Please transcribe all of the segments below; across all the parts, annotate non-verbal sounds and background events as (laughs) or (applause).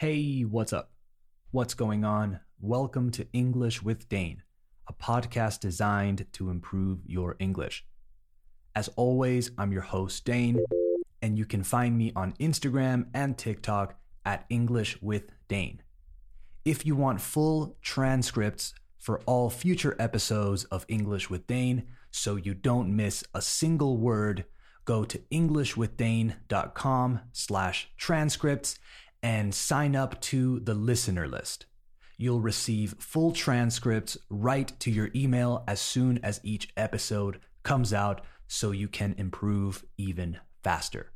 Hey, what's up? What's going on? Welcome to English with Dane, a podcast designed to improve your English. As always, I'm your host, Dane, and you can find me on Instagram and TikTok at English with Dane. If you want full transcripts for all future episodes of English with Dane so you don't miss a single word, go to englishwithdane.com slash transcripts and sign up to the listener list. You'll receive full transcripts right to your email as soon as each episode comes out so you can improve even faster.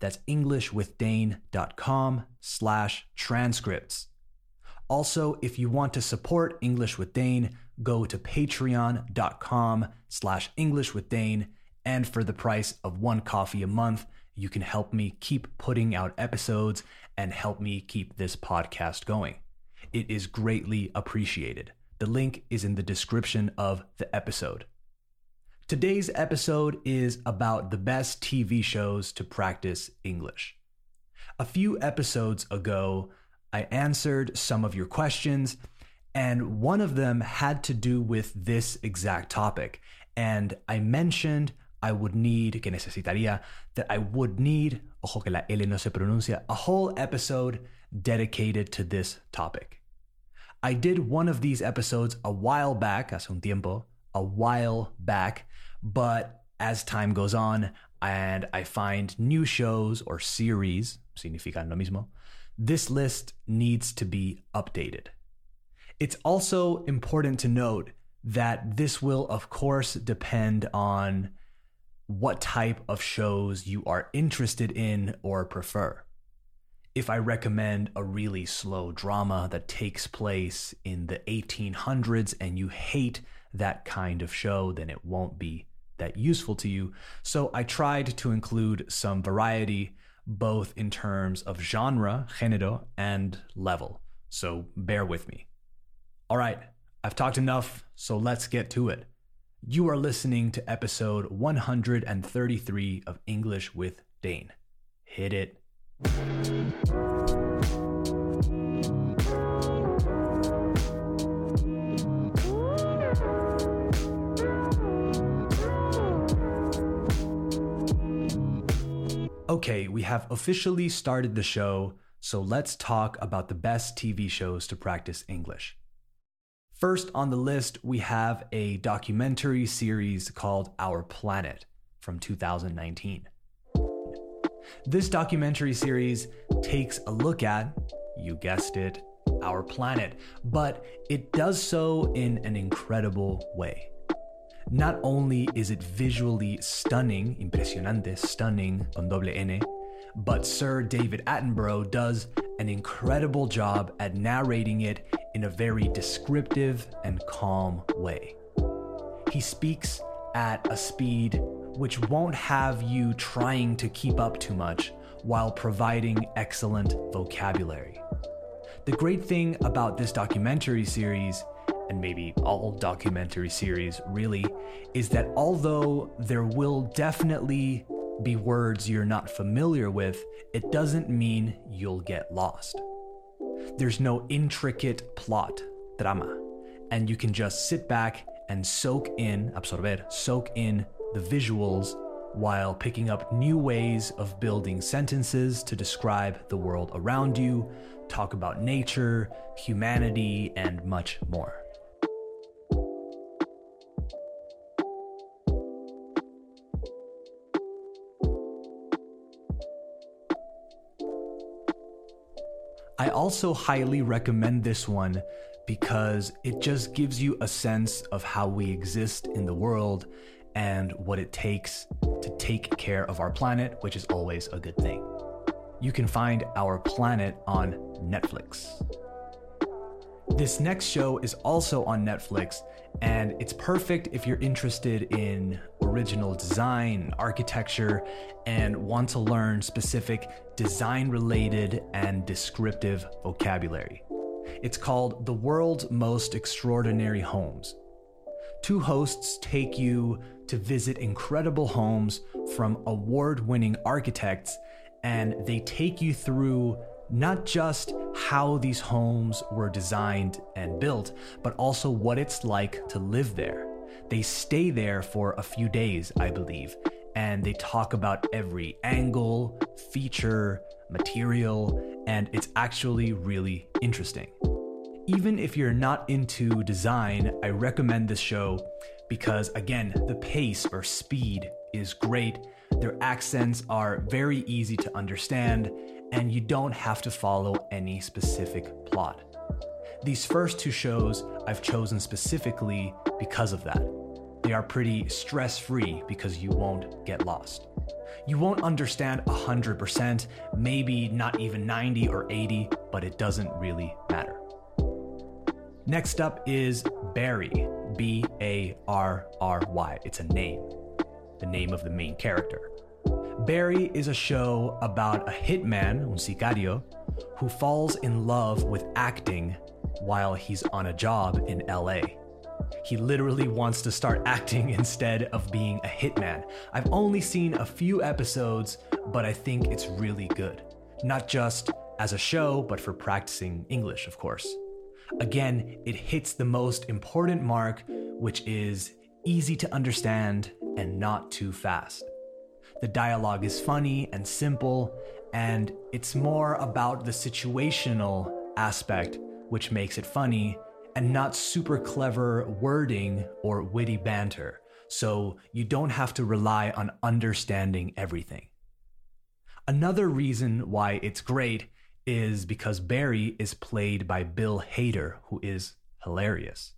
That's englishwithdane.com slash transcripts. Also, if you want to support English with Dane, go to patreon.com slash English with Dane. And for the price of one coffee a month, you can help me keep putting out episodes and help me keep this podcast going. It is greatly appreciated. The link is in the description of the episode. Today's episode is about the best TV shows to practice English. A few episodes ago, I answered some of your questions, and one of them had to do with this exact topic. And I mentioned I would need, que necesitaría, that I would need, ojo que la L no se pronuncia, a whole episode dedicated to this topic. I did one of these episodes a while back, hace un tiempo, a while back, but as time goes on and I find new shows or series, significan lo mismo, this list needs to be updated. It's also important to note that this will, of course, depend on what type of shows you are interested in or prefer. If I recommend a really slow drama that takes place in the 1800s and you hate that kind of show, then it won't be that useful to you. So I tried to include some variety, both in terms of genre, género, and level. So bear with me. All right, I've talked enough, so let's get to it. You are listening to episode 133 of English with Dane. Hit it. Okay, we have officially started the show, so let's talk about the best TV shows to practice English. First on the list, we have a documentary series called Our Planet from 2019. This documentary series takes a look at, you guessed it, our planet, but it does so in an incredible way. Not only is it visually stunning, impresionante, stunning, con doble N, but Sir David Attenborough does an incredible job at narrating it in a very descriptive and calm way. He speaks at a speed which won't have you trying to keep up too much while providing excellent vocabulary. The great thing about this documentary series, and maybe all documentary series really, is that although there will definitely be words you're not familiar with, it doesn't mean you'll get lost. There's no intricate plot, drama, and you can just sit back and soak in, absorber, soak in the visuals while picking up new ways of building sentences to describe the world around you, talk about nature, humanity, and much more. Also highly recommend this one because it just gives you a sense of how we exist in the world and what it takes to take care of our planet, which is always a good thing. You can find Our Planet on Netflix. This next show is also on Netflix, and it's perfect if you're interested in original design, architecture, and want to learn specific design related and descriptive vocabulary. It's called The World's Most Extraordinary Homes. Two hosts take you to visit incredible homes from award winning architects, and they take you through not just how these homes were designed and built, but also what it's like to live there. They stay there for a few days, I believe, and they talk about every angle, feature, material, and it's actually really interesting. Even if you're not into design, I recommend this show because, again, the pace or speed is great. Their accents are very easy to understand, and you don't have to follow any specific plot. These first two shows I've chosen specifically because of that. They are pretty stress free because you won't get lost. You won't understand 100%, maybe not even 90 or 80, but it doesn't really matter. Next up is Barry, B A R R Y. It's a name, the name of the main character. Barry is a show about a hitman, un sicario, who falls in love with acting while he's on a job in LA. He literally wants to start (laughs) acting instead of being a hitman. I've only seen a few episodes, but I think it's really good. Not just as a show, but for practicing English, of course. Again, it hits the most important mark, which is easy to understand and not too fast. The dialogue is funny and simple, and it's more about the situational aspect, which makes it funny, and not super clever wording or witty banter. So you don't have to rely on understanding everything. Another reason why it's great is because Barry is played by Bill Hader, who is hilarious.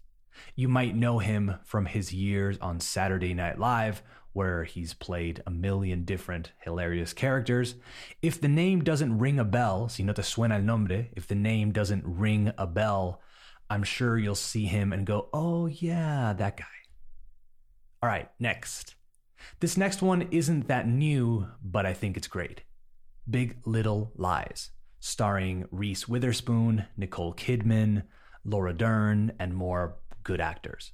You might know him from his years on Saturday Night Live, where he's played a million different hilarious characters. If the name doesn't ring a bell, si no te suena el nombre, if the name doesn't ring a bell, I'm sure you'll see him and go, oh, yeah, that guy. All right, next. This next one isn't that new, but I think it's great Big Little Lies, starring Reese Witherspoon, Nicole Kidman, Laura Dern, and more good actors.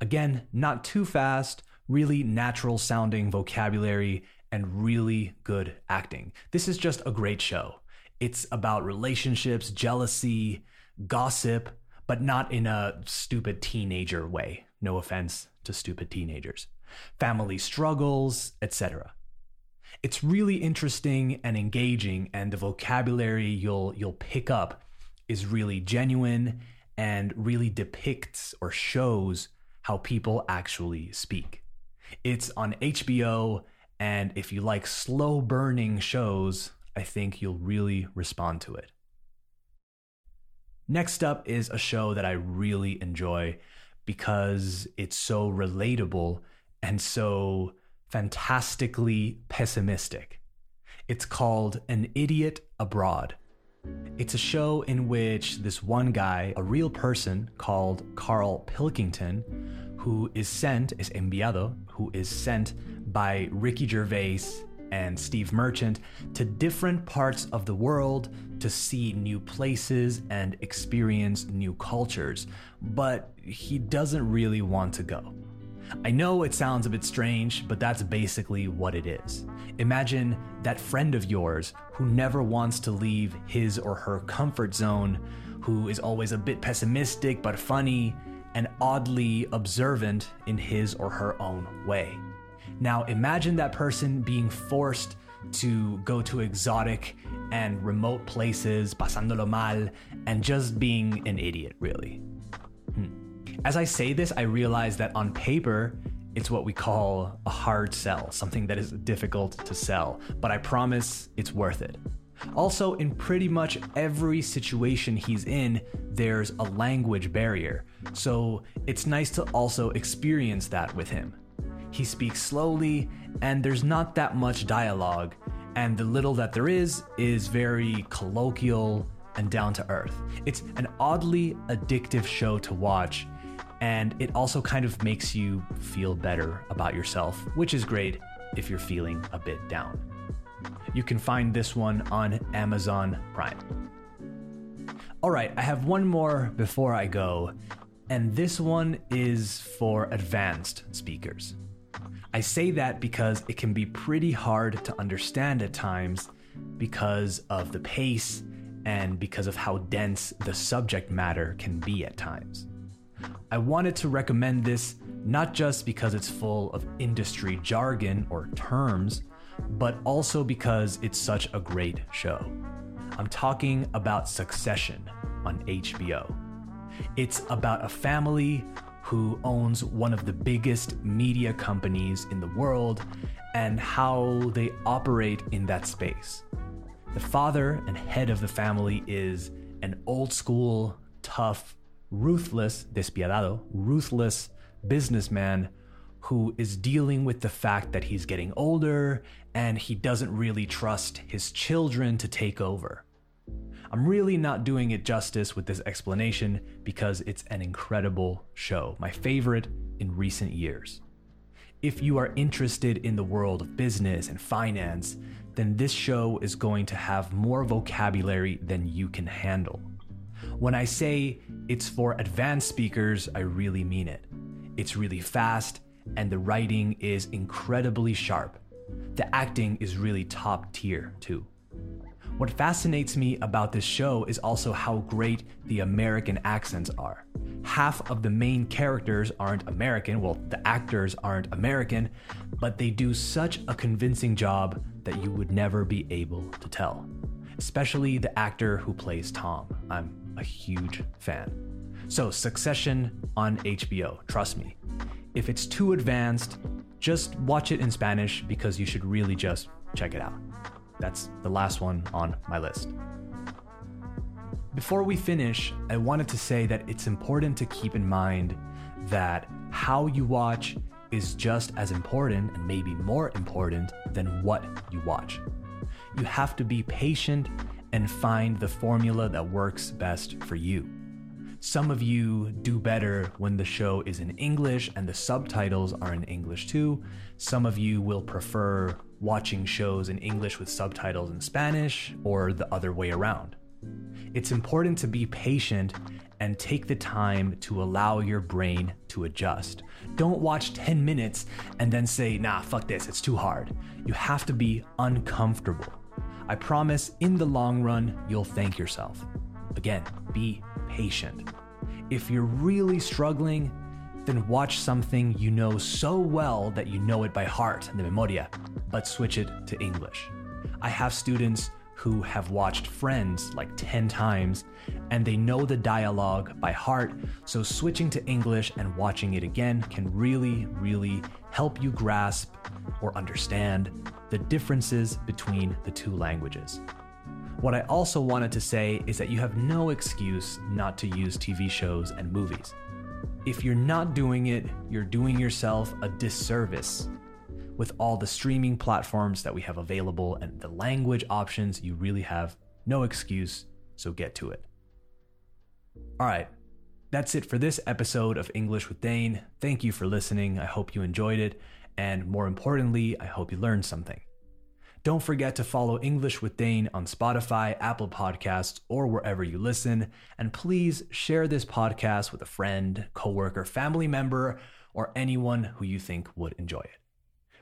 Again, not too fast, really natural sounding vocabulary, and really good acting. This is just a great show. It's about relationships, jealousy, gossip, but not in a stupid teenager way. No offense to stupid teenagers. Family struggles, etc. It's really interesting and engaging and the vocabulary you'll you'll pick up is really genuine and really depicts or shows how people actually speak. It's on HBO and if you like slow burning shows, I think you'll really respond to it. Next up is a show that I really enjoy because it's so relatable and so fantastically pessimistic. It's called An Idiot Abroad. It's a show in which this one guy, a real person called Carl Pilkington, who is sent, is enviado, who is sent by Ricky Gervais and Steve Merchant to different parts of the world to see new places and experience new cultures, but he doesn't really want to go. I know it sounds a bit strange, but that's basically what it is. Imagine that friend of yours who never wants to leave his or her comfort zone, who is always a bit pessimistic but funny, and oddly observant in his or her own way. Now imagine that person being forced to go to exotic and remote places, pasándolo mal, and just being an idiot, really. As I say this, I realize that on paper, it's what we call a hard sell, something that is difficult to sell, but I promise it's worth it. Also, in pretty much every situation he's in, there's a language barrier, so it's nice to also experience that with him. He speaks slowly, and there's not that much dialogue, and the little that there is is very colloquial and down to earth. It's an oddly addictive show to watch, and it also kind of makes you feel better about yourself, which is great if you're feeling a bit down. You can find this one on Amazon Prime. All right, I have one more before I go, and this one is for advanced speakers. I say that because it can be pretty hard to understand at times because of the pace and because of how dense the subject matter can be at times. I wanted to recommend this not just because it's full of industry jargon or terms, but also because it's such a great show. I'm talking about Succession on HBO. It's about a family who owns one of the biggest media companies in the world and how they operate in that space. The father and head of the family is an old school, tough, ruthless, despiadado, ruthless businessman who is dealing with the fact that he's getting older and he doesn't really trust his children to take over. I'm really not doing it justice with this explanation because it's an incredible show, my favorite in recent years. If you are interested in the world of business and finance, then this show is going to have more vocabulary than you can handle. When I say it's for advanced speakers, I really mean it. It's really fast, and the writing is incredibly sharp. The acting is really top tier, too. What fascinates me about this show is also how great the American accents are. Half of the main characters aren't American, well, the actors aren't American, but they do such a convincing job that you would never be able to tell. Especially the actor who plays Tom. I'm a huge fan. So, Succession on HBO, trust me. If it's too advanced, just watch it in Spanish because you should really just check it out. That's the last one on my list. Before we finish, I wanted to say that it's important to keep in mind that how you watch is just as important and maybe more important than what you watch. You have to be patient and find the formula that works best for you. Some of you do better when the show is in English and the subtitles are in English too. Some of you will prefer watching shows in English with subtitles in Spanish or the other way around. It's important to be patient and take the time to allow your brain to adjust. Don't watch 10 minutes and then say, nah, fuck this, it's too hard. You have to be uncomfortable. I promise in the long run, you'll thank yourself. Again, be patient. If you're really struggling, then watch something you know so well that you know it by heart, the memoria, but switch it to English. I have students who have watched Friends like 10 times and they know the dialogue by heart, so switching to English and watching it again can really, really help you grasp or understand the differences between the two languages. What I also wanted to say is that you have no excuse not to use TV shows and movies. If you're not doing it, you're doing yourself a disservice. With all the streaming platforms that we have available and the language options, you really have no excuse, so get to it. All right, that's it for this episode of English with Dane. Thank you for listening. I hope you enjoyed it. And more importantly, I hope you learned something. Don't forget to follow English with Dane on Spotify, Apple Podcasts, or wherever you listen. And please share this podcast with a friend, coworker, family member, or anyone who you think would enjoy it.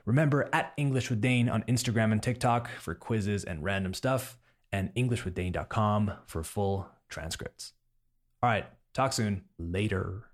Remember at English with Dane on Instagram and TikTok for quizzes and random stuff, and EnglishWithDane.com for full transcripts. All right, talk soon. Later.